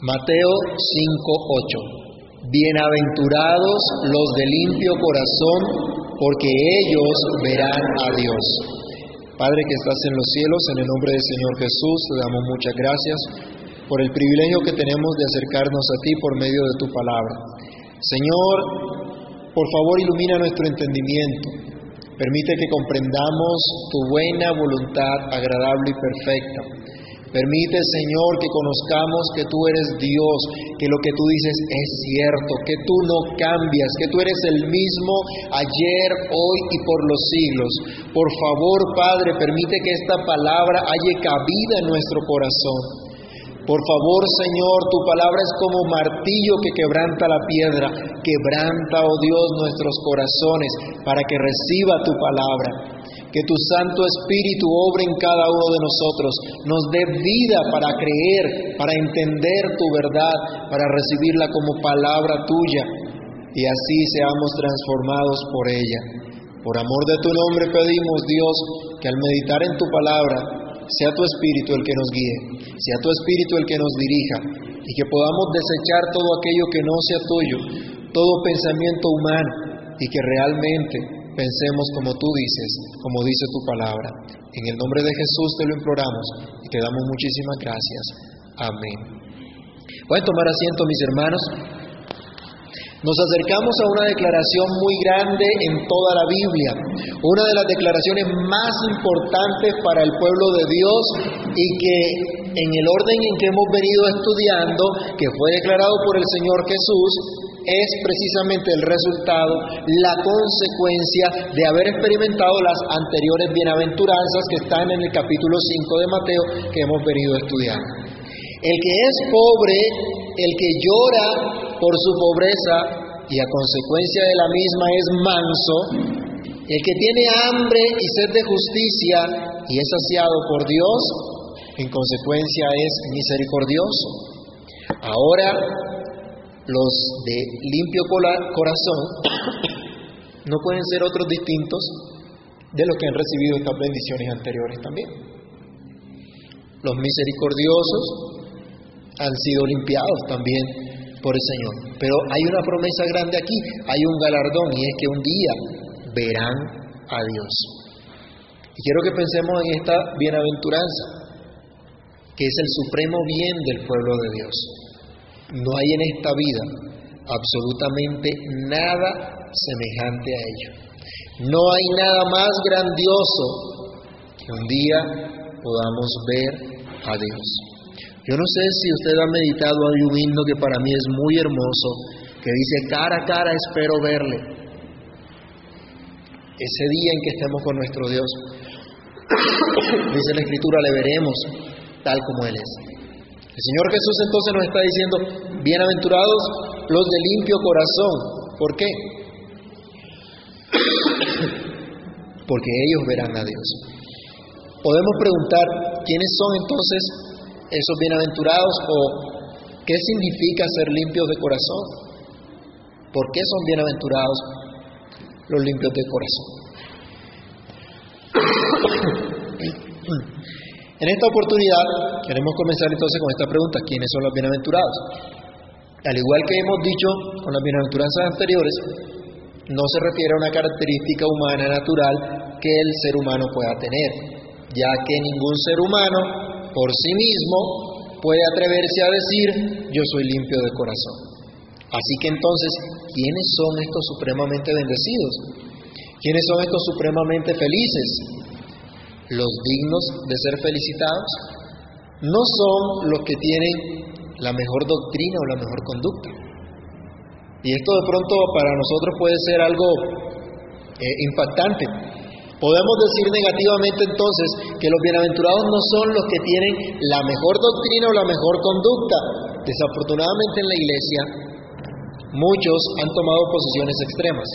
Mateo 5:8 Bienaventurados los de limpio corazón, porque ellos verán a Dios. Padre que estás en los cielos, en el nombre del Señor Jesús, te damos muchas gracias por el privilegio que tenemos de acercarnos a ti por medio de tu palabra. Señor, por favor ilumina nuestro entendimiento, permite que comprendamos tu buena voluntad agradable y perfecta Permite, Señor, que conozcamos que tú eres Dios, que lo que tú dices es cierto, que tú no cambias, que tú eres el mismo ayer, hoy y por los siglos. Por favor, Padre, permite que esta palabra haya cabida en nuestro corazón. Por favor, Señor, tu palabra es como martillo que quebranta la piedra. Quebranta, oh Dios, nuestros corazones para que reciba tu palabra que tu Santo Espíritu obre en cada uno de nosotros, nos dé vida para creer, para entender tu verdad, para recibirla como palabra tuya y así seamos transformados por ella. Por amor de tu nombre pedimos, Dios, que al meditar en tu palabra sea tu Espíritu el que nos guíe, sea tu Espíritu el que nos dirija y que podamos desechar todo aquello que no sea tuyo, todo pensamiento humano y que realmente pensemos como tú dices, como dice tu palabra. En el nombre de Jesús te lo imploramos y te damos muchísimas gracias. Amén. Pueden tomar asiento, mis hermanos. Nos acercamos a una declaración muy grande en toda la Biblia, una de las declaraciones más importantes para el pueblo de Dios y que en el orden en que hemos venido estudiando, que fue declarado por el Señor Jesús, es precisamente el resultado, la consecuencia de haber experimentado las anteriores bienaventuranzas que están en el capítulo 5 de Mateo que hemos venido estudiando. El que es pobre, el que llora por su pobreza y a consecuencia de la misma es manso, el que tiene hambre y sed de justicia y es saciado por Dios, en consecuencia es misericordioso. Ahora los de limpio corazón no pueden ser otros distintos de los que han recibido estas bendiciones anteriores también. Los misericordiosos han sido limpiados también por el Señor. Pero hay una promesa grande aquí, hay un galardón y es que un día verán a Dios. Y quiero que pensemos en esta bienaventuranza, que es el supremo bien del pueblo de Dios. No hay en esta vida absolutamente nada semejante a ello. No hay nada más grandioso que un día podamos ver a Dios. Yo no sé si usted ha meditado, hay un himno que para mí es muy hermoso, que dice, cara a cara espero verle. Ese día en que estemos con nuestro Dios, dice la Escritura, le veremos tal como Él es. El Señor Jesús entonces nos está diciendo, bienaventurados los de limpio corazón. ¿Por qué? Porque ellos verán a Dios. Podemos preguntar, ¿quiénes son entonces esos bienaventurados o qué significa ser limpios de corazón? ¿Por qué son bienaventurados los limpios de corazón? En esta oportunidad queremos comenzar entonces con esta pregunta, ¿quiénes son los bienaventurados? Al igual que hemos dicho con las bienaventuranzas anteriores, no se refiere a una característica humana natural que el ser humano pueda tener, ya que ningún ser humano por sí mismo puede atreverse a decir yo soy limpio de corazón. Así que entonces, ¿quiénes son estos supremamente bendecidos? ¿Quiénes son estos supremamente felices? Los dignos de ser felicitados no son los que tienen la mejor doctrina o la mejor conducta. Y esto de pronto para nosotros puede ser algo eh, impactante. Podemos decir negativamente entonces que los bienaventurados no son los que tienen la mejor doctrina o la mejor conducta. Desafortunadamente en la iglesia muchos han tomado posiciones extremas.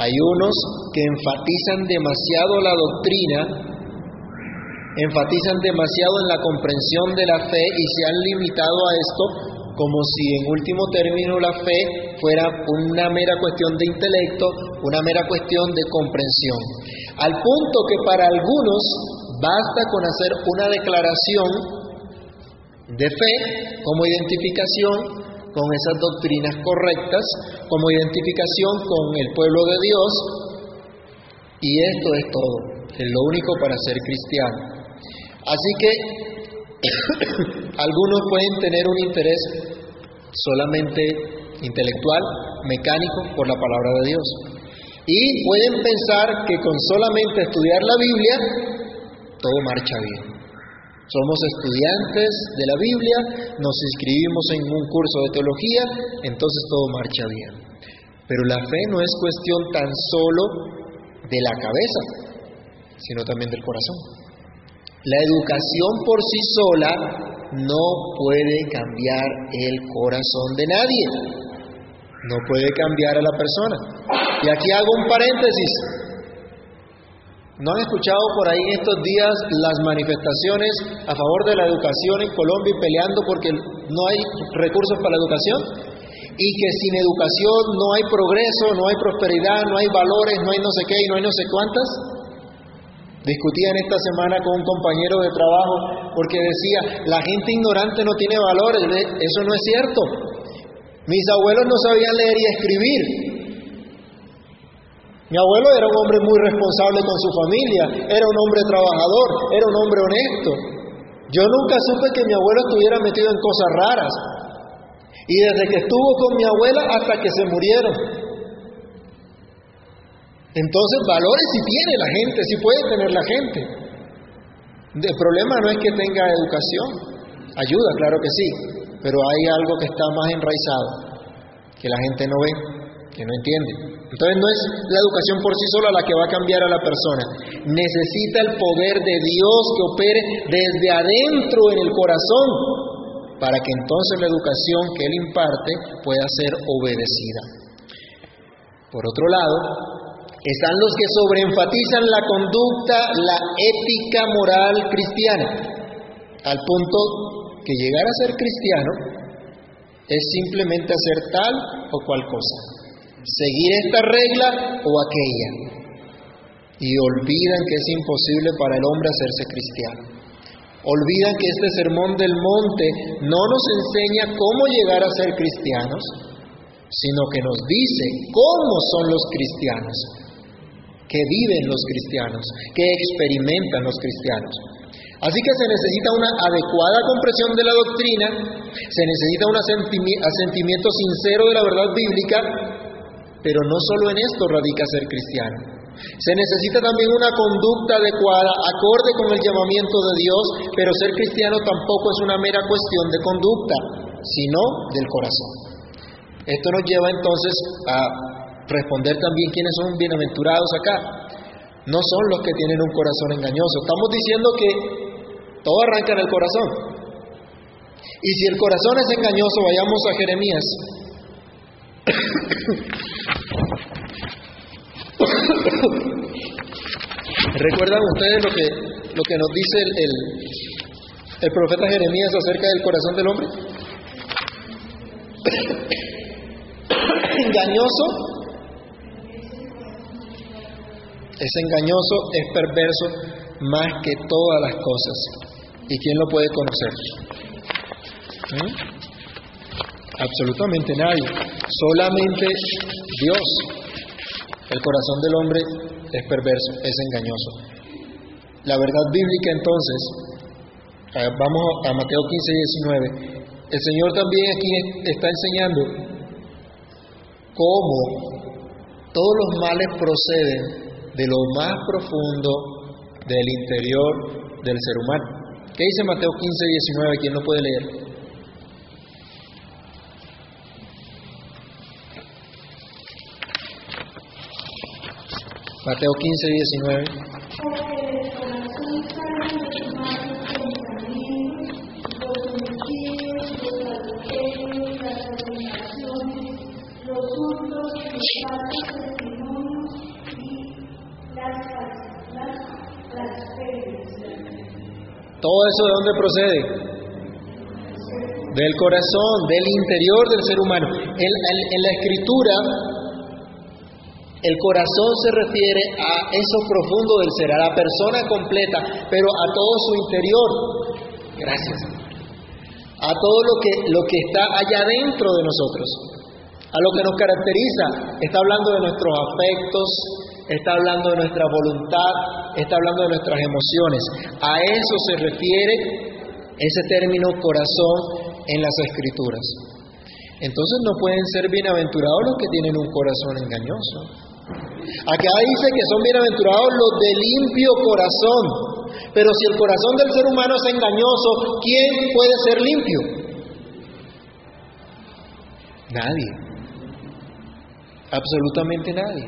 Hay unos que enfatizan demasiado la doctrina, enfatizan demasiado en la comprensión de la fe y se han limitado a esto como si en último término la fe fuera una mera cuestión de intelecto, una mera cuestión de comprensión. Al punto que para algunos basta con hacer una declaración de fe como identificación con esas doctrinas correctas, como identificación con el pueblo de Dios, y esto es todo, es lo único para ser cristiano. Así que algunos pueden tener un interés solamente intelectual, mecánico, por la palabra de Dios. Y pueden pensar que con solamente estudiar la Biblia, todo marcha bien. Somos estudiantes de la Biblia, nos inscribimos en un curso de teología, entonces todo marcha bien. Pero la fe no es cuestión tan solo de la cabeza, sino también del corazón. La educación por sí sola no puede cambiar el corazón de nadie, no puede cambiar a la persona. Y aquí hago un paréntesis. ¿No han escuchado por ahí en estos días las manifestaciones a favor de la educación en Colombia y peleando porque no hay recursos para la educación? Y que sin educación no hay progreso, no hay prosperidad, no hay valores, no hay no sé qué y no hay no sé cuántas. Discutían esta semana con un compañero de trabajo porque decía, la gente ignorante no tiene valores. Eso no es cierto. Mis abuelos no sabían leer y escribir. Mi abuelo era un hombre muy responsable con su familia, era un hombre trabajador, era un hombre honesto. Yo nunca supe que mi abuelo estuviera metido en cosas raras. Y desde que estuvo con mi abuela hasta que se murieron. Entonces valores si tiene la gente, si puede tener la gente. El problema no es que tenga educación, ayuda, claro que sí, pero hay algo que está más enraizado, que la gente no ve, que no entiende. Entonces no es la educación por sí sola la que va a cambiar a la persona, necesita el poder de Dios que opere desde adentro en el corazón, para que entonces la educación que Él imparte pueda ser obedecida. Por otro lado, están los que sobreenfatizan la conducta, la ética moral cristiana, al punto que llegar a ser cristiano es simplemente hacer tal o cual cosa, seguir esta regla o aquella, y olvidan que es imposible para el hombre hacerse cristiano. Olvidan que este sermón del monte no nos enseña cómo llegar a ser cristianos, sino que nos dice cómo son los cristianos, que viven los cristianos, que experimentan los cristianos. Así que se necesita una adecuada comprensión de la doctrina, se necesita un asentimiento sincero de la verdad bíblica, pero no solo en esto radica ser cristiano. Se necesita también una conducta adecuada, acorde con el llamamiento de Dios, pero ser cristiano tampoco es una mera cuestión de conducta, sino del corazón. Esto nos lleva entonces a responder también quiénes son bienaventurados acá. No son los que tienen un corazón engañoso. Estamos diciendo que todo arranca en el corazón. Y si el corazón es engañoso, vayamos a Jeremías. ¿Recuerdan ustedes lo que, lo que nos dice el, el, profeta Jeremías acerca del corazón del hombre? engañoso es engañoso, es perverso más que todas las cosas. ¿Y quién lo puede conocer? ¿Mm? Absolutamente nadie. Solamente Dios. El corazón del hombre es perverso, es engañoso. La verdad bíblica entonces, eh, vamos a Mateo 15, 19, el Señor también aquí está enseñando cómo todos los males proceden de lo más profundo del interior del ser humano. ¿Qué dice Mateo 15, 19? ¿Quién lo puede leer? Mateo 15, 19. ¿Todo eso de dónde procede? Del corazón, del interior del ser humano. En, en, la escritura, el corazón se refiere a eso profundo del ser, a la persona completa, pero a todo su interior. Gracias. a todo lo que, lo que está allá dentro de nosotros, a lo que nos caracteriza. Está hablando de nuestros afectos, está hablando de nuestra voluntad, está hablando de nuestras emociones. A eso se refiere ese término corazón en las escrituras. Entonces no pueden ser bienaventurados los que tienen un corazón engañoso. Acá dice que son bienaventurados los de limpio corazón. Pero si el corazón del ser humano es engañoso, ¿quién puede ser limpio? Nadie. Absolutamente nadie.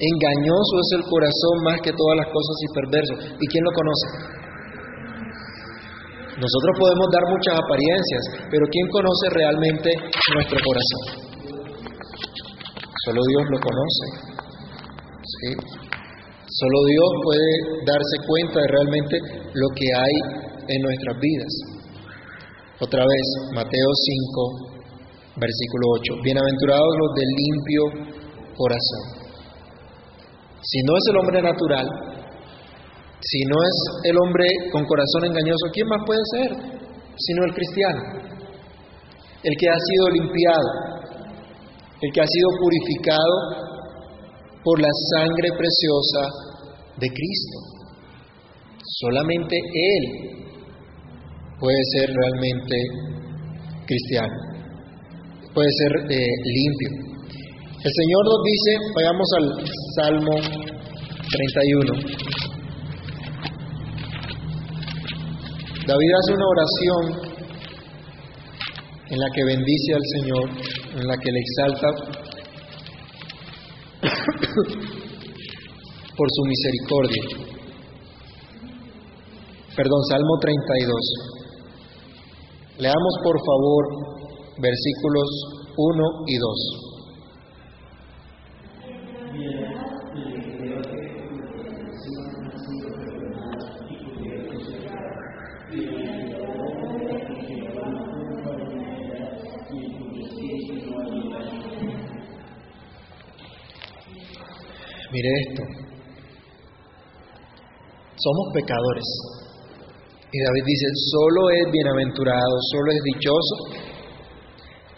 Engañoso es el corazón más que todas las cosas y perverso. ¿Y quién lo conoce? Nosotros podemos dar muchas apariencias, pero ¿quién conoce realmente nuestro corazón? Solo Dios lo conoce. Solo Dios puede darse cuenta de realmente lo que hay en nuestras vidas. Otra vez, Mateo 5, versículo 8. Bienaventurados los de limpio corazón. Si no es el hombre natural, si no es el hombre con corazón engañoso, ¿quién más puede ser? Sino el cristiano. El que ha sido limpiado, el que ha sido purificado por la sangre preciosa de Cristo. Solamente Él puede ser realmente cristiano, puede ser eh, limpio. El Señor nos dice, vayamos al Salmo 31. David hace una oración en la que bendice al Señor, en la que le exalta por su misericordia. Perdón, Salmo 32. Leamos por favor versículos 1 y 2. Mire esto. Somos pecadores. Y David dice, solo es bienaventurado, solo es dichoso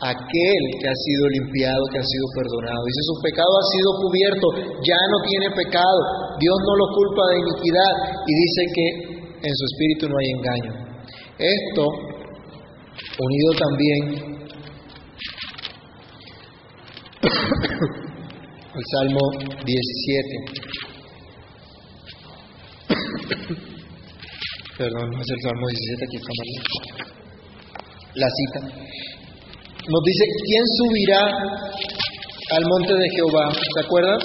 aquel que ha sido limpiado, que ha sido perdonado. Dice, su pecado ha sido cubierto, ya no tiene pecado, Dios no lo culpa de iniquidad y dice que en su espíritu no hay engaño. Esto, unido también el Salmo 17. Perdón, no es el Salmo 17, aquí está mal. La cita. Nos dice, ¿quién subirá al monte de Jehová? ¿Se acuerdan?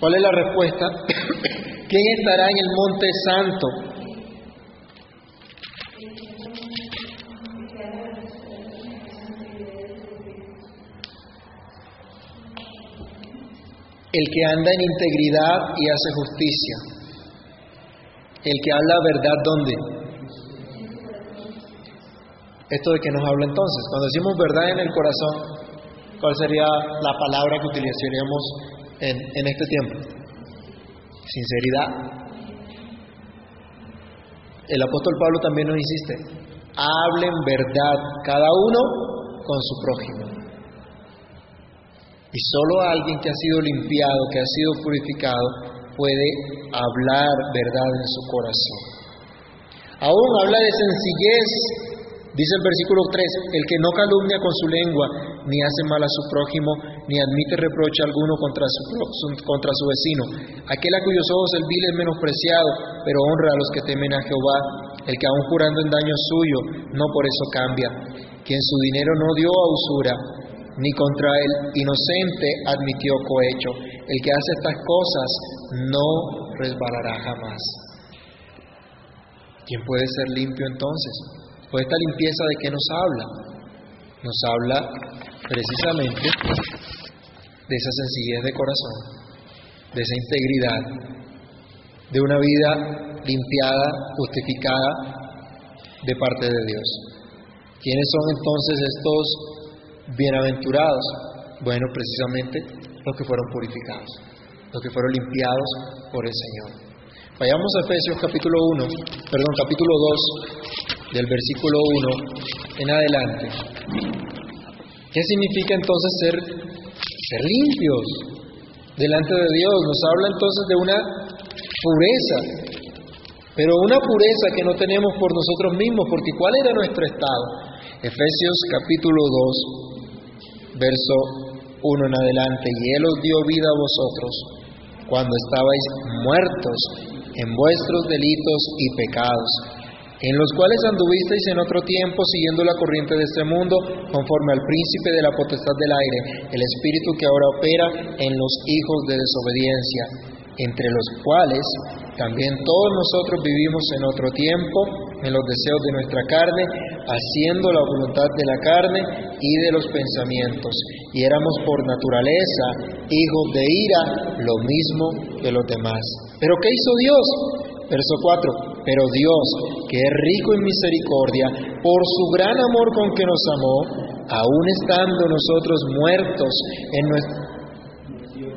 ¿Cuál es la respuesta? ¿Quién estará en el monte santo? El que anda en integridad y hace justicia, el que habla verdad ¿dónde? Esto de que nos habla entonces, cuando decimos verdad en el corazón, ¿cuál sería la palabra que utilizaríamos en, en este tiempo? Sinceridad. El apóstol Pablo también nos insiste, hablen verdad cada uno con su prójimo. Y solo alguien que ha sido limpiado, que ha sido purificado, puede hablar verdad en su corazón. Aún habla de sencillez, dice el versículo 3, el que no calumnia con su lengua, ni hace mal a su prójimo, ni admite reproche alguno contra su, contra su vecino. Aquel a cuyos ojos el vil es menospreciado, pero honra a los que temen a Jehová. El que aún jurando en daño suyo, no por eso cambia. Quien su dinero no dio a usura, ni contra el inocente admitió cohecho. El que hace estas cosas no resbalará jamás. ¿Quién puede ser limpio entonces? Pues esta limpieza de qué nos habla? Nos habla precisamente de esa sencillez de corazón, de esa integridad, de una vida limpiada, justificada de parte de Dios. ¿Quiénes son entonces estos Bienaventurados, bueno, precisamente los que fueron purificados, los que fueron limpiados por el Señor. Vayamos a Efesios capítulo 1, perdón, capítulo 2, del versículo 1 en adelante. ¿Qué significa entonces ser, limpios delante de Dios? Nos habla entonces de una pureza, pero una pureza que no tenemos por nosotros mismos, porque ¿cuál era nuestro estado? Efesios capítulo 2, verso 1 en adelante, y Él os dio vida a vosotros cuando estabais muertos en vuestros delitos y pecados, en los cuales anduvisteis en otro tiempo siguiendo la corriente de este mundo, conforme al príncipe de la potestad del aire, el espíritu que ahora opera en los hijos de desobediencia, entre los cuales también todos nosotros vivimos en otro tiempo, en los deseos de nuestra carne, haciendo la voluntad de la carne y de los pensamientos. Y éramos por naturaleza hijos de ira, lo mismo que los demás. ¿Pero qué hizo Dios? Verso 4. Pero Dios, que es rico en misericordia, por su gran amor con que nos amó, aun estando nosotros muertos en nuestro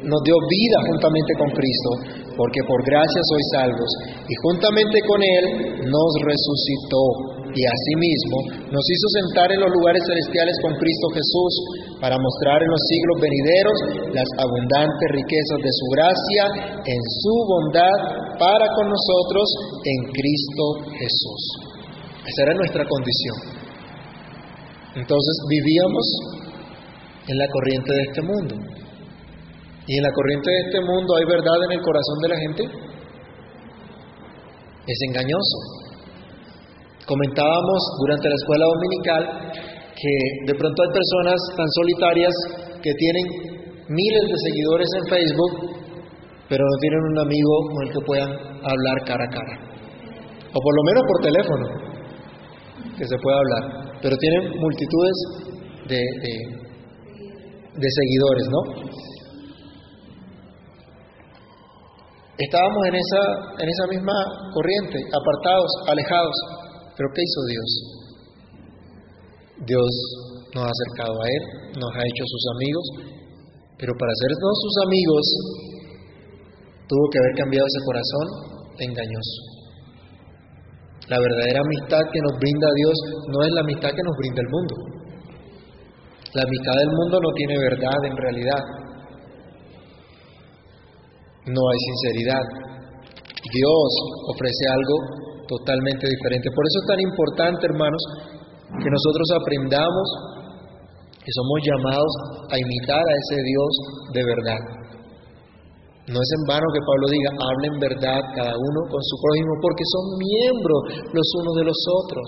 nos dio vida juntamente con Cristo, porque por gracia sois salvos, y juntamente con Él nos resucitó, y asimismo nos hizo sentar en los lugares celestiales con Cristo Jesús, para mostrar en los siglos venideros las abundantes riquezas de su gracia en su bondad para con nosotros en Cristo Jesús. Esa era nuestra condición. Entonces vivíamos en la corriente de este mundo. Y en la corriente de este mundo hay verdad en el corazón de la gente. Es engañoso. Comentábamos durante la escuela dominical que de pronto hay personas tan solitarias que tienen miles de seguidores en Facebook, pero no tienen un amigo con el que puedan hablar cara a cara. O por lo menos por teléfono, que se pueda hablar. Pero tienen multitudes de, de, seguidores, ¿no? Estábamos en esa, en esa misma corriente, apartados, alejados. Pero ¿qué hizo Dios? Dios nos ha acercado a Él, nos ha hecho sus amigos, pero para hacernos sus amigos tuvo que haber cambiado ese corazón engañoso. La verdadera amistad que nos brinda Dios no es la amistad que nos brinda el mundo. La amistad del mundo no tiene verdad en realidad no hay sinceridad. Dios ofrece algo totalmente diferente. Por eso es tan importante, hermanos, que nosotros aprendamos que somos llamados a imitar a ese Dios de verdad. No es en vano que Pablo diga, hablen verdad cada uno con su prójimo, porque son miembros los unos de los otros.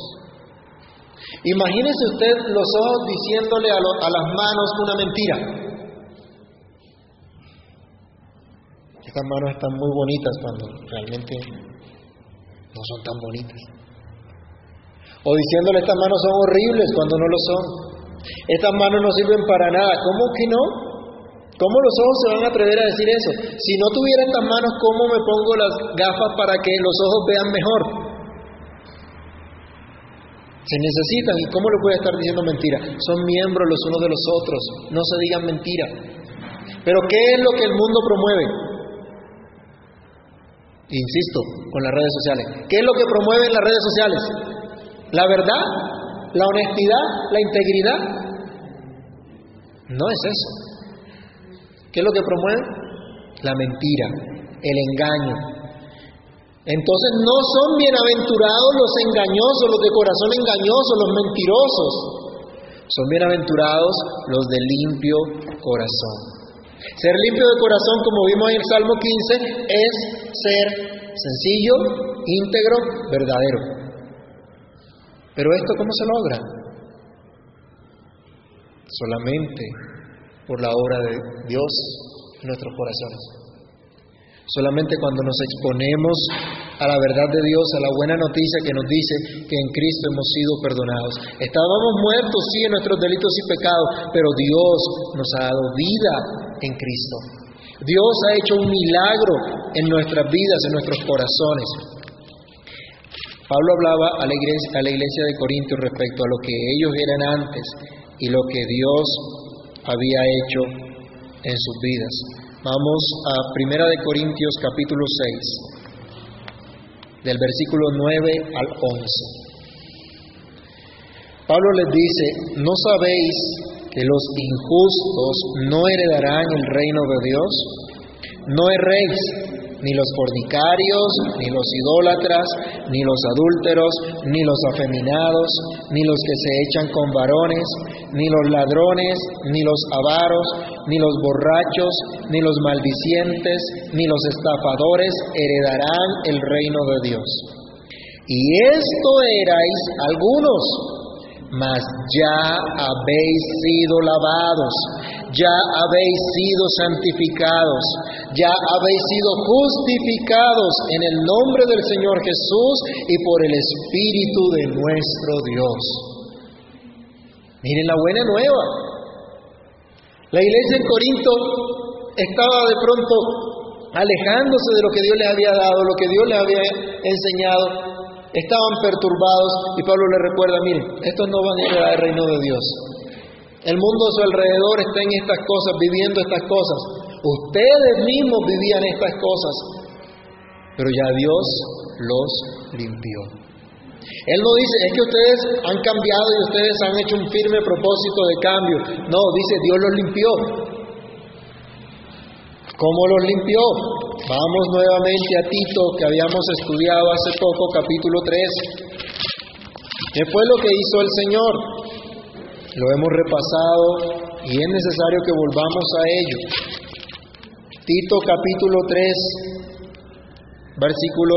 Imagínese usted los ojos diciéndole a, a las manos una mentira. Estas manos están muy bonitas cuando realmente no son tan bonitas. O diciéndole estas manos son horribles cuando no lo son. Estas manos no sirven para nada. ¿Cómo que no? ¿Cómo los ojos se van a atrever a decir eso? Si no tuviera estas manos, ¿cómo me pongo las gafas para que los ojos vean mejor? Se necesitan. ¿Y cómo le puede estar diciendo mentira? Son miembros los unos de los otros. No se digan mentira. Pero ¿qué es lo que el mundo promueve? Insisto, con las redes sociales. ¿Qué es lo que promueven las redes sociales? ¿La verdad? ¿La honestidad? ¿La integridad? No es eso. ¿Qué es lo que promueve? La mentira, el engaño. Entonces no son bienaventurados los engañosos, los de corazón engañoso, los mentirosos. Son bienaventurados los de limpio corazón. Ser limpio de corazón, como vimos en el Salmo 15, es ser sencillo, íntegro, verdadero. Pero esto, ¿cómo se logra? Solamente por la obra de Dios en nuestros corazones. Solamente cuando nos exponemos a la verdad de Dios, a la buena noticia que nos dice que en Cristo hemos sido perdonados. Estábamos muertos, sí, en nuestros delitos y pecados, pero Dios nos ha dado vida en Cristo. Dios ha hecho un milagro en nuestras vidas, en nuestros corazones. Pablo hablaba a la iglesia, a la iglesia de Corintios respecto a lo que ellos eran antes y lo que Dios había hecho en sus vidas. Vamos a Primera de Corintios capítulo 6, del versículo 9 al 11. Pablo les dice, ¿no sabéis que los injustos no heredarán el reino de Dios? No erréis, ni los fornicarios, ni los idólatras, ni los adúlteros, ni los afeminados, ni los que se echan con varones, ni los ladrones, ni los avaros, ni los borrachos, ni los maldicientes, ni los estafadores heredarán el reino de Dios. Y esto erais algunos, mas ya habéis sido lavados ya habéis sido santificados, ya habéis sido justificados en el nombre del Señor Jesús y por el Espíritu de nuestro Dios. Miren la buena nueva. La iglesia en Corinto estaba de pronto alejándose de lo que Dios les había dado, lo que Dios les había enseñado. Estaban perturbados y Pablo les recuerda, miren, estos no van a llegar al reino de Dios. El mundo a su alrededor está en estas cosas, viviendo estas cosas. Ustedes mismos vivían estas cosas, pero ya Dios los limpió. Él no dice, es que ustedes han cambiado y ustedes han hecho un firme propósito de cambio. No, dice, Dios los limpió. ¿Cómo los limpió? Vamos nuevamente a Tito, que habíamos estudiado hace poco, capítulo 3. ¿Qué fue lo que hizo el Señor? Lo hemos repasado y es necesario que volvamos a ello. Tito capítulo 3, versículo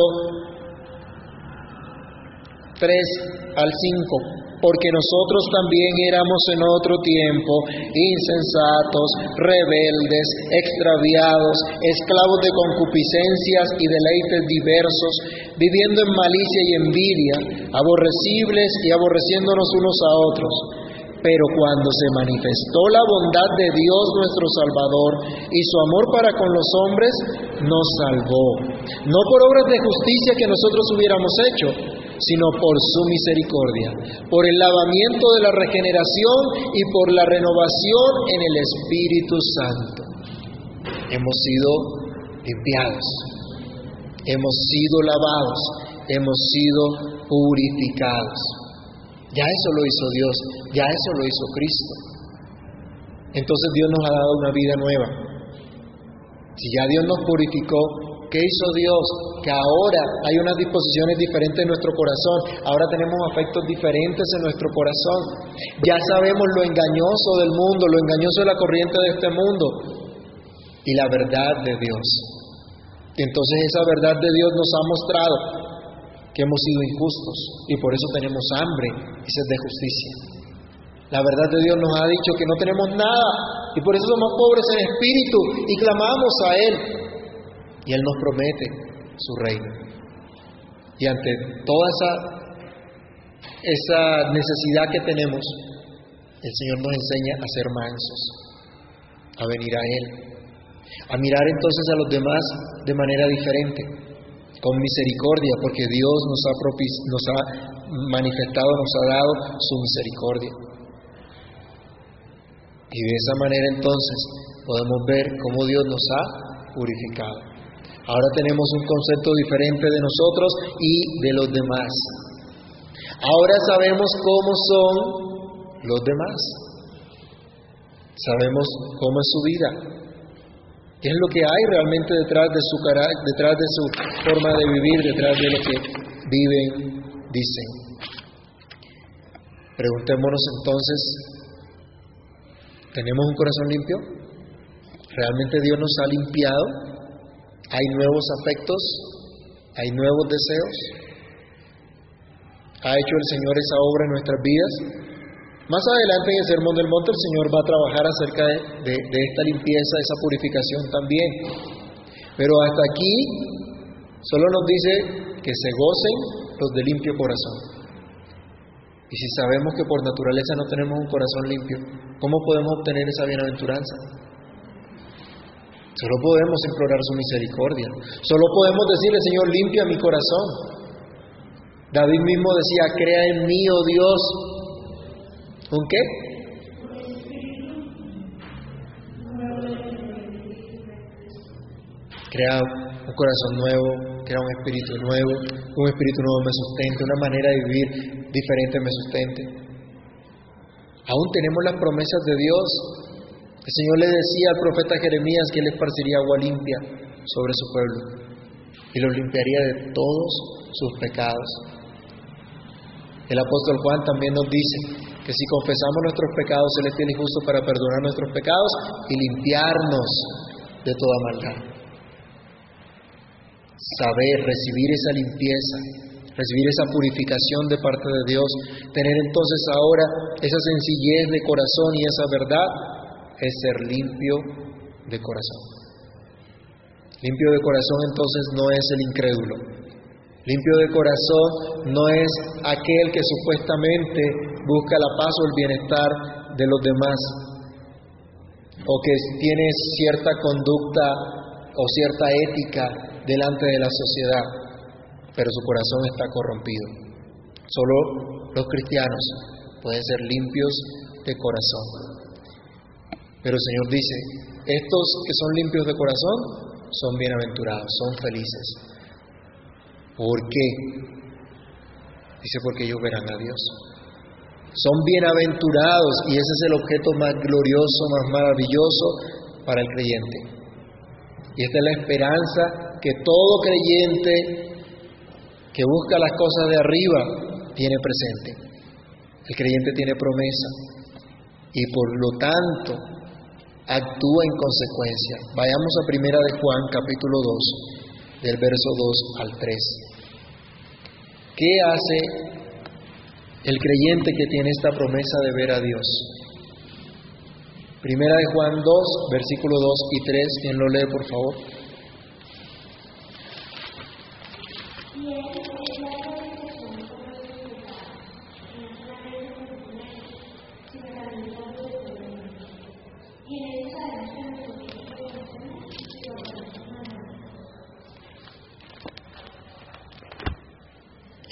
3 al 5 porque nosotros también éramos en otro tiempo insensatos, rebeldes, extraviados, esclavos de concupiscencias y deleites diversos, viviendo en malicia y envidia, aborrecibles y aborreciéndonos unos a otros. Pero cuando se manifestó la bondad de Dios nuestro Salvador y su amor para con los hombres, nos salvó. No por obras de justicia que nosotros hubiéramos hecho, sino por su misericordia, por el lavamiento de la regeneración y por la renovación en el Espíritu Santo. Hemos sido limpiados, hemos sido lavados, hemos sido purificados. Ya eso lo hizo Dios, ya eso lo hizo Cristo. Entonces Dios nos ha dado una vida nueva. Si ya Dios nos purificó, ¿qué hizo Dios? Que ahora hay unas disposiciones diferentes en nuestro corazón, ahora tenemos afectos diferentes en nuestro corazón. Ya sabemos lo engañoso del mundo, lo engañoso de la corriente de este mundo y la verdad de Dios. Entonces esa verdad de Dios nos ha mostrado que hemos sido injustos y por eso tenemos hambre y sed de justicia. La verdad de Dios nos ha dicho que no tenemos nada y por eso somos pobres en espíritu y clamamos a Él. Y Él nos promete su reino. Y ante toda esa, esa necesidad que tenemos, el Señor nos enseña a ser mansos, a venir a Él, a mirar entonces a los demás de manera diferente con misericordia, porque Dios nos ha, nos ha manifestado, nos ha dado su misericordia. Y de esa manera entonces podemos ver cómo Dios nos ha purificado. Ahora tenemos un concepto diferente de nosotros y de los demás. Ahora sabemos cómo son los demás. Sabemos cómo es su vida, ¿Qué es lo que hay realmente detrás de su detrás de su forma de vivir, detrás de lo que viven, dicen? Preguntémonos entonces, ¿tenemos un corazón limpio? ¿Realmente Dios nos ha limpiado? ¿Hay nuevos afectos? ¿Hay nuevos deseos? ¿Ha hecho el Señor esa obra en nuestras vidas? Más adelante en el Sermón del Monte el Señor va a trabajar acerca de, esta limpieza, de esa purificación también. Pero hasta aquí solo nos dice que se gocen los de limpio corazón. Y si sabemos que por naturaleza no tenemos un corazón limpio, ¿cómo podemos obtener esa bienaventuranza? Solo podemos implorar su misericordia. Solo podemos decirle, Señor, limpia mi corazón. David mismo decía, crea en mí, oh Dios, ¿Un qué? Crea un corazón nuevo, crea un espíritu nuevo, un espíritu nuevo me sustente, una manera de vivir diferente me sustente. Aún tenemos las promesas de Dios. El Señor le decía al profeta Jeremías que Él esparciría agua limpia sobre su pueblo y los limpiaría de todos sus pecados. El apóstol Juan también nos dice que si confesamos nuestros pecados, Él es fiel y justo para perdonar nuestros pecados y limpiarnos de toda maldad. Saber, recibir esa limpieza, recibir esa purificación de parte de Dios, tener entonces ahora esa sencillez de corazón y esa verdad, es ser limpio de corazón. Limpio de corazón entonces no es el incrédulo. Limpio de corazón no es aquel que supuestamente busca la paz o el bienestar de los demás, o que tiene cierta conducta o cierta ética delante de la sociedad, pero su corazón está corrompido. Solo los cristianos pueden ser limpios de corazón. Pero el Señor dice, estos que son limpios de corazón son bienaventurados, son felices. ¿Por qué? Dice, porque ellos verán a Dios. Son bienaventurados y ese es el objeto más glorioso, más maravilloso para el creyente. Y esta es la esperanza que todo creyente que busca las cosas de arriba tiene presente. El creyente tiene promesa y por lo tanto actúa en consecuencia. Vayamos a Primera de Juan capítulo 2, del verso 2 al 3. ¿Qué hace el creyente que tiene esta promesa de ver a Dios. Primera de Juan 2, versículo 2 y 3, ¿quién lo lee por favor?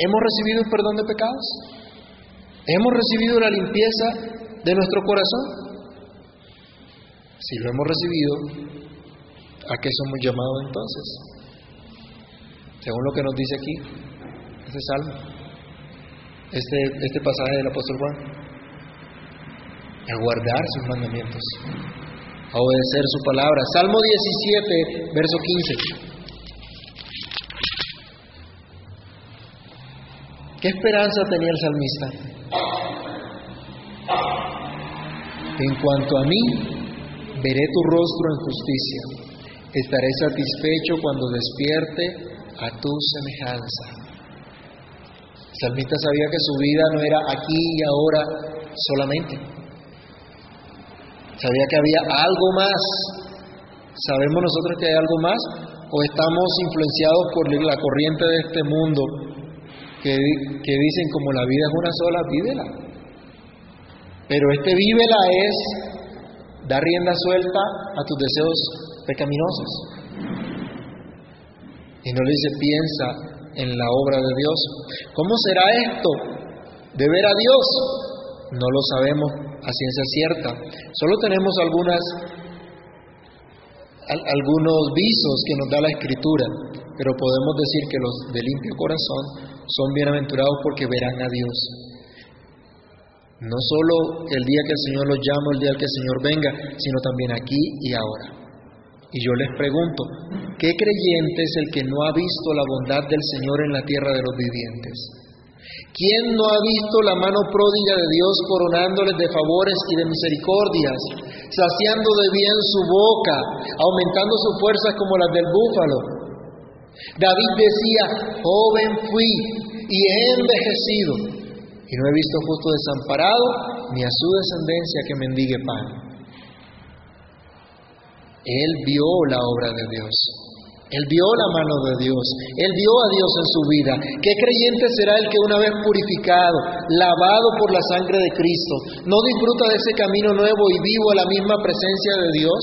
¿Hemos recibido el perdón de pecados? ¿Hemos recibido la limpieza de nuestro corazón? Si lo hemos recibido, ¿a qué somos llamados entonces? Según lo que nos dice aquí, este salmo, este, este pasaje del apóstol Juan, a guardar sus mandamientos, a obedecer su palabra. Salmo 17, verso 15. ¿Qué esperanza tenía el salmista? En cuanto a mí, veré tu rostro en justicia. Estaré satisfecho cuando despierte a tu semejanza. El salmista sabía que su vida no era aquí y ahora solamente. Sabía que había algo más. ¿Sabemos nosotros que hay algo más? ¿O estamos influenciados por la corriente de este mundo que, dicen como la vida es una sola, vívela? Pero este vívela es dar rienda suelta a tus deseos pecaminosos. Y no le dice, piensa en la obra de Dios. ¿Cómo será esto de ver a Dios? No lo sabemos a ciencia cierta. Solo tenemos algunas, algunos visos que nos da la Escritura, pero podemos decir que los de limpio corazón son bienaventurados porque verán a Dios. No solo el día que el Señor los llama, el día que el Señor venga, sino también aquí y ahora. Y yo les pregunto, ¿qué creyente es el que no ha visto la bondad del Señor en la tierra de los vivientes? ¿Quién no ha visto la mano pródiga de Dios coronándoles de favores y de misericordias, saciando de bien su boca, aumentando sus fuerzas como las del búfalo? David decía, joven fui y he envejecido y no he visto justo desamparado, ni a su descendencia que mendigue pan. Él vio la obra de Dios. Él vio la mano de Dios. Él vio a Dios en su vida. ¿Qué creyente será el que una vez purificado, lavado por la sangre de Cristo, no disfruta de ese camino nuevo y vivo a la misma presencia de Dios?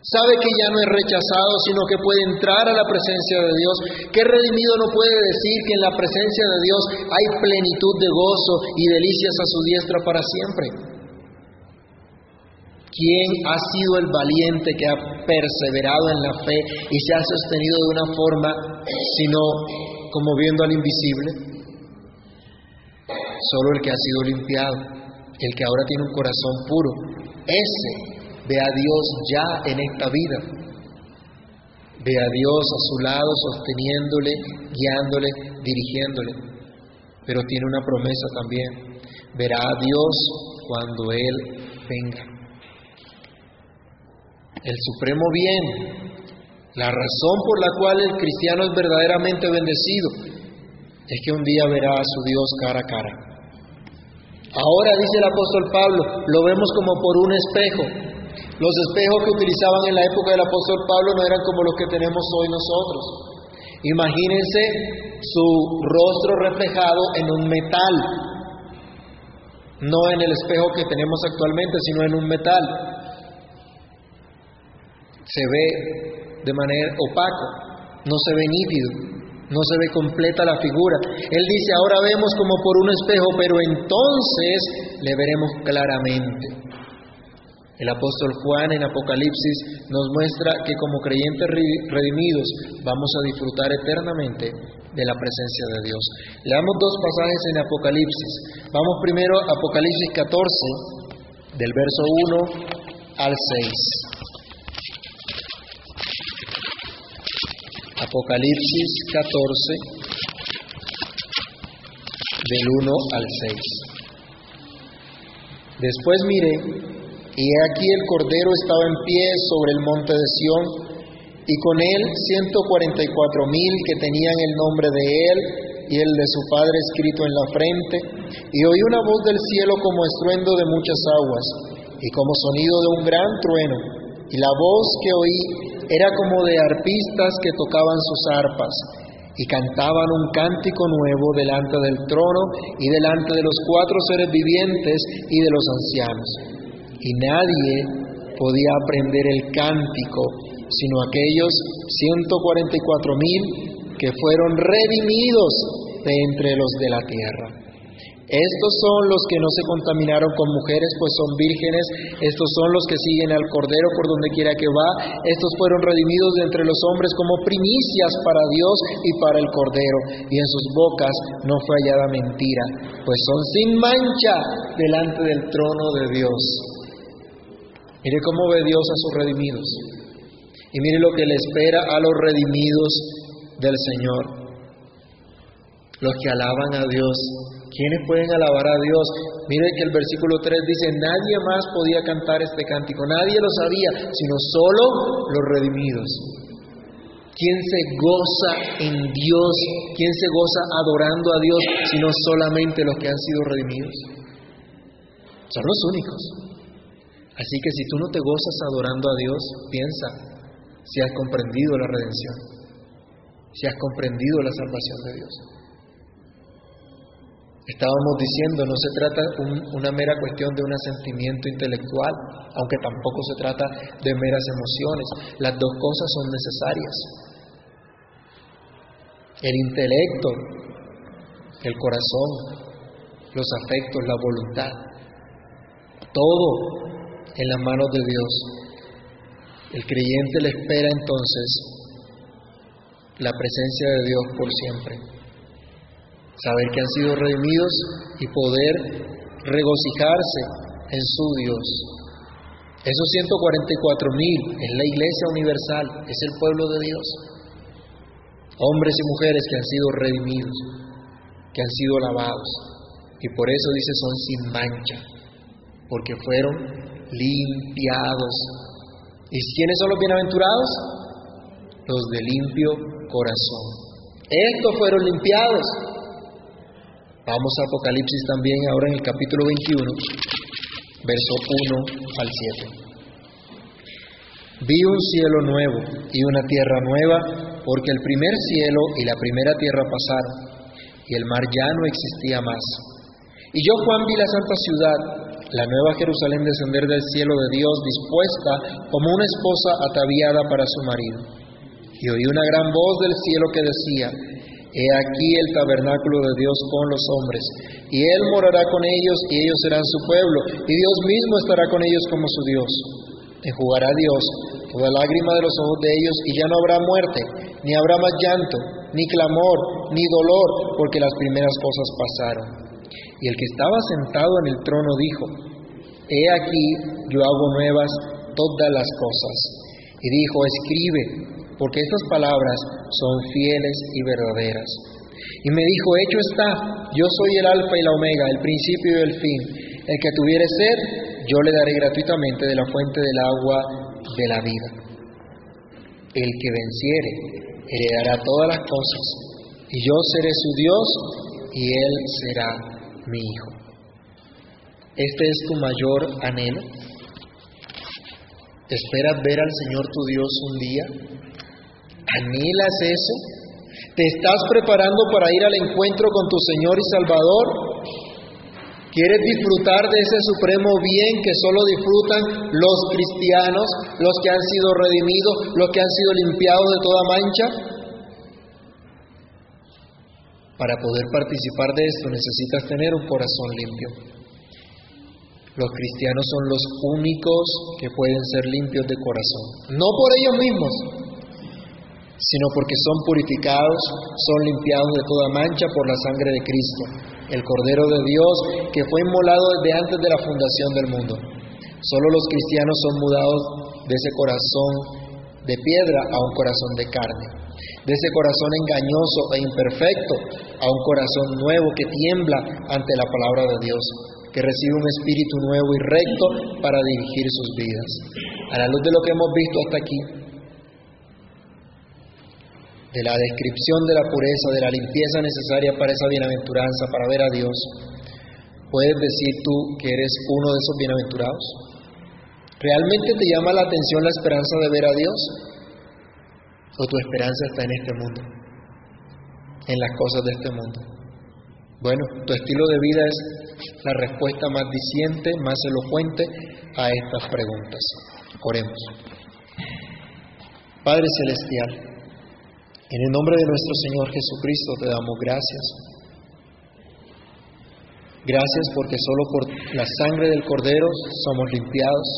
Sabe que ya no es rechazado, sino que puede entrar a la presencia de Dios. ¿Qué redimido no puede decir que en la presencia de Dios hay plenitud de gozo y delicias a su diestra para siempre? ¿Quién ha sido el valiente que ha perseverado en la fe y se ha sostenido de una forma, sino como viendo al invisible? Solo el que ha sido limpiado, el que ahora tiene un corazón puro, ese ve a Dios ya en esta vida. Ve a Dios a su lado, sosteniéndole, guiándole, dirigiéndole. Pero tiene una promesa también. Verá a Dios cuando Él venga. El supremo bien, la razón por la cual el cristiano es verdaderamente bendecido, es que un día verá a su Dios cara a cara. Ahora, dice el apóstol Pablo, lo vemos como por un espejo. Los espejos que utilizaban en la época del apóstol Pablo no eran como los que tenemos hoy nosotros. Imagínense su rostro reflejado en un metal, no en el espejo que tenemos actualmente, sino en un metal. Se ve de manera opaco, no se ve nítido, no se ve completa la figura. Él dice, ahora vemos como por un espejo, pero entonces le veremos claramente. El apóstol Juan en Apocalipsis nos muestra que como creyentes redimidos vamos a disfrutar eternamente de la presencia de Dios. Leamos dos pasajes en Apocalipsis. Vamos primero a Apocalipsis 14, del verso 1 al 6. Apocalipsis 14, del 1 al 6. Después miré, y he aquí el Cordero estaba en pie sobre el monte de Sión, y con él ciento cuarenta y cuatro mil que tenían el nombre de él y el de su Padre escrito en la frente, y oí una voz del cielo como estruendo de muchas aguas, y como sonido de un gran trueno, y la voz que oí era como de arpistas que tocaban sus arpas y cantaban un cántico nuevo delante del trono y delante de los cuatro seres vivientes y de los ancianos. Y nadie podía aprender el cántico, sino aquellos 144 mil que fueron redimidos de entre los de la tierra. Estos son los que no se contaminaron con mujeres, pues son vírgenes. Estos son los que siguen al Cordero por donde quiera que va. Estos fueron redimidos de entre los hombres como primicias para Dios y para el Cordero. Y en sus bocas no fue hallada mentira, pues son sin mancha delante del trono de Dios. Mire cómo ve Dios a sus redimidos. Y mire lo que le espera a los redimidos del Señor. Los que alaban a Dios ¿Quiénes pueden alabar a Dios? Mire que el versículo 3 dice, nadie más podía cantar este cántico, nadie lo sabía, sino solo los redimidos. ¿Quién se goza en Dios? ¿Quién se goza adorando a Dios, sino solamente los que han sido redimidos? Son los únicos. Así que si tú no te gozas adorando a Dios, piensa si has comprendido la redención, si has comprendido la salvación de Dios. Estábamos diciendo, no se trata una mera cuestión de un asentimiento intelectual, aunque tampoco se trata de meras emociones. Las dos cosas son necesarias. El intelecto, el corazón, los afectos, la voluntad, todo en las manos de Dios. El creyente le espera entonces la presencia de Dios por siempre saber que han sido redimidos y poder regocijarse en su Dios. Esos 144 mil es la iglesia universal, es el pueblo de Dios. Hombres y mujeres que han sido redimidos, que han sido lavados. Y por eso dice son sin mancha, porque fueron limpiados. ¿Y quiénes son los bienaventurados? Los de limpio corazón. Estos fueron limpiados Vamos a Apocalipsis también ahora en el capítulo 21, verso 1 al 7. Vi un cielo nuevo y una tierra nueva, porque el primer cielo y la primera tierra pasaron, y el mar ya no existía más. Y yo, Juan, vi la santa ciudad, la nueva Jerusalén descender del cielo de Dios, dispuesta como una esposa ataviada para su marido. Y oí una gran voz del cielo que decía, He aquí el tabernáculo de Dios con los hombres, y Él morará con ellos, y ellos serán su pueblo, y Dios mismo estará con ellos como su Dios. Enjugará Dios toda lágrima de los ojos de ellos, y ya no habrá muerte, ni habrá más llanto, ni clamor, ni dolor, porque las primeras cosas pasaron. Y el que estaba sentado en el trono dijo, He aquí, yo hago nuevas todas las cosas. Y dijo, escribe, porque estas palabras son fieles y verdaderas. Y me dijo, hecho está, yo soy el alfa y la omega, el principio y el fin. El que tuviere sed, yo le daré gratuitamente de la fuente del agua de la vida. El que venciere, heredará todas las cosas, y yo seré su Dios, y él será mi hijo. ¿Este es tu mayor anhelo? ¿Esperas ver al Señor tu Dios un día? ¿Anhelas eso? ¿Te estás preparando para ir al encuentro con tu Señor y Salvador? ¿Quieres disfrutar de ese supremo bien que solo disfrutan los cristianos, los que han sido redimidos, los que han sido limpiados de toda mancha? Para poder participar de esto necesitas tener un corazón limpio. Los cristianos son los únicos que pueden ser limpios de corazón. No por ellos mismos, sino porque son purificados, son limpiados de toda mancha por la sangre de Cristo, el Cordero de Dios que fue inmolado desde antes de la fundación del mundo. Solo los cristianos son mudados de ese corazón de piedra a un corazón de carne, de ese corazón engañoso e imperfecto a un corazón nuevo que tiembla ante la palabra de Dios que recibe un espíritu nuevo y recto para dirigir sus vidas. A la luz de lo que hemos visto hasta aquí, de la descripción de la pureza, de la limpieza necesaria para esa bienaventuranza, para ver a Dios, ¿puedes decir tú que eres uno de esos bienaventurados? ¿Realmente te llama la atención la esperanza de ver a Dios? ¿O tu esperanza está en este mundo? En las cosas de este mundo. Bueno, tu estilo de vida es la respuesta más diciente, más elocuente a estas preguntas. Oremos. Padre Celestial, en el nombre de nuestro Señor Jesucristo te damos gracias. Gracias porque solo por la sangre del Cordero somos limpiados,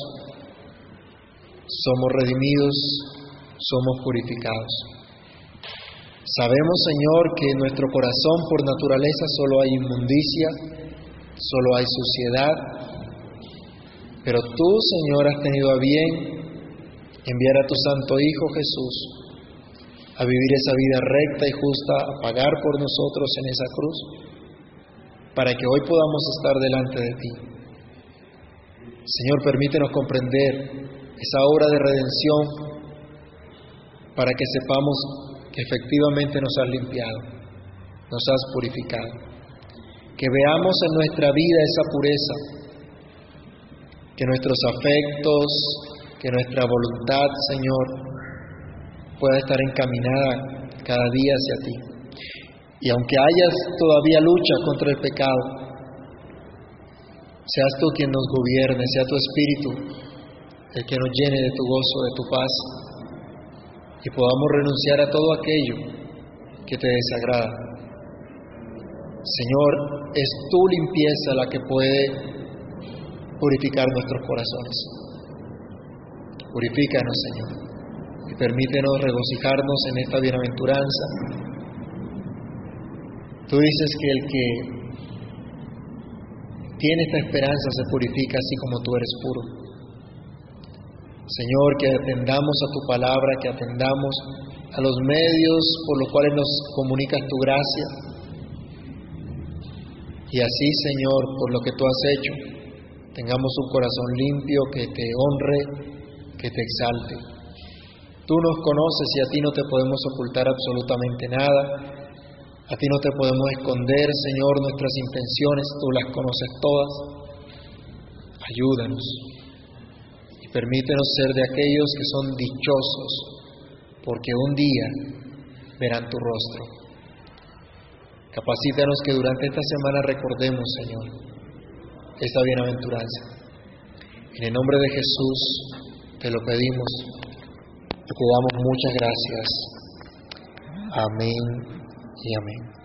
somos redimidos, somos purificados. Sabemos, Señor, que en nuestro corazón por naturaleza solo hay inmundicia, solo hay suciedad, pero tú, Señor, has tenido a bien enviar a tu Santo Hijo Jesús a vivir esa vida recta y justa, a pagar por nosotros en esa cruz, para que hoy podamos estar delante de ti. Señor, permítenos comprender esa obra de redención para que sepamos que efectivamente nos has limpiado, nos has purificado que veamos en nuestra vida esa pureza, que nuestros afectos, que nuestra voluntad, Señor, pueda estar encaminada cada día hacia ti. Y aunque hayas todavía lucha contra el pecado, seas tú quien nos gobierne, sea tu espíritu el que nos llene de tu gozo, de tu paz, y podamos renunciar a todo aquello que te desagrada Señor, es tu limpieza la que puede purificar nuestros corazones. Purifícanos, Señor, y permítenos regocijarnos en esta bienaventuranza. Tú dices que el que tiene esta esperanza se purifica así como tú eres puro. Señor, que atendamos a tu palabra, que atendamos a los medios por los cuales nos comunicas tu gracia y así, Señor, por lo que tú has hecho, tengamos un corazón limpio que te honre, que te exalte. Tú nos conoces y a ti no te podemos ocultar absolutamente nada. A ti no te podemos esconder, Señor, nuestras intenciones, tú las conoces todas. Ayúdanos permítenos ser de aquellos que son dichosos, porque un día verán tu rostro. Capacítanos que durante esta semana recordemos, Señor, esta bienaventuranza. En el nombre de Jesús te lo pedimos y te damos muchas gracias. Amén y amén.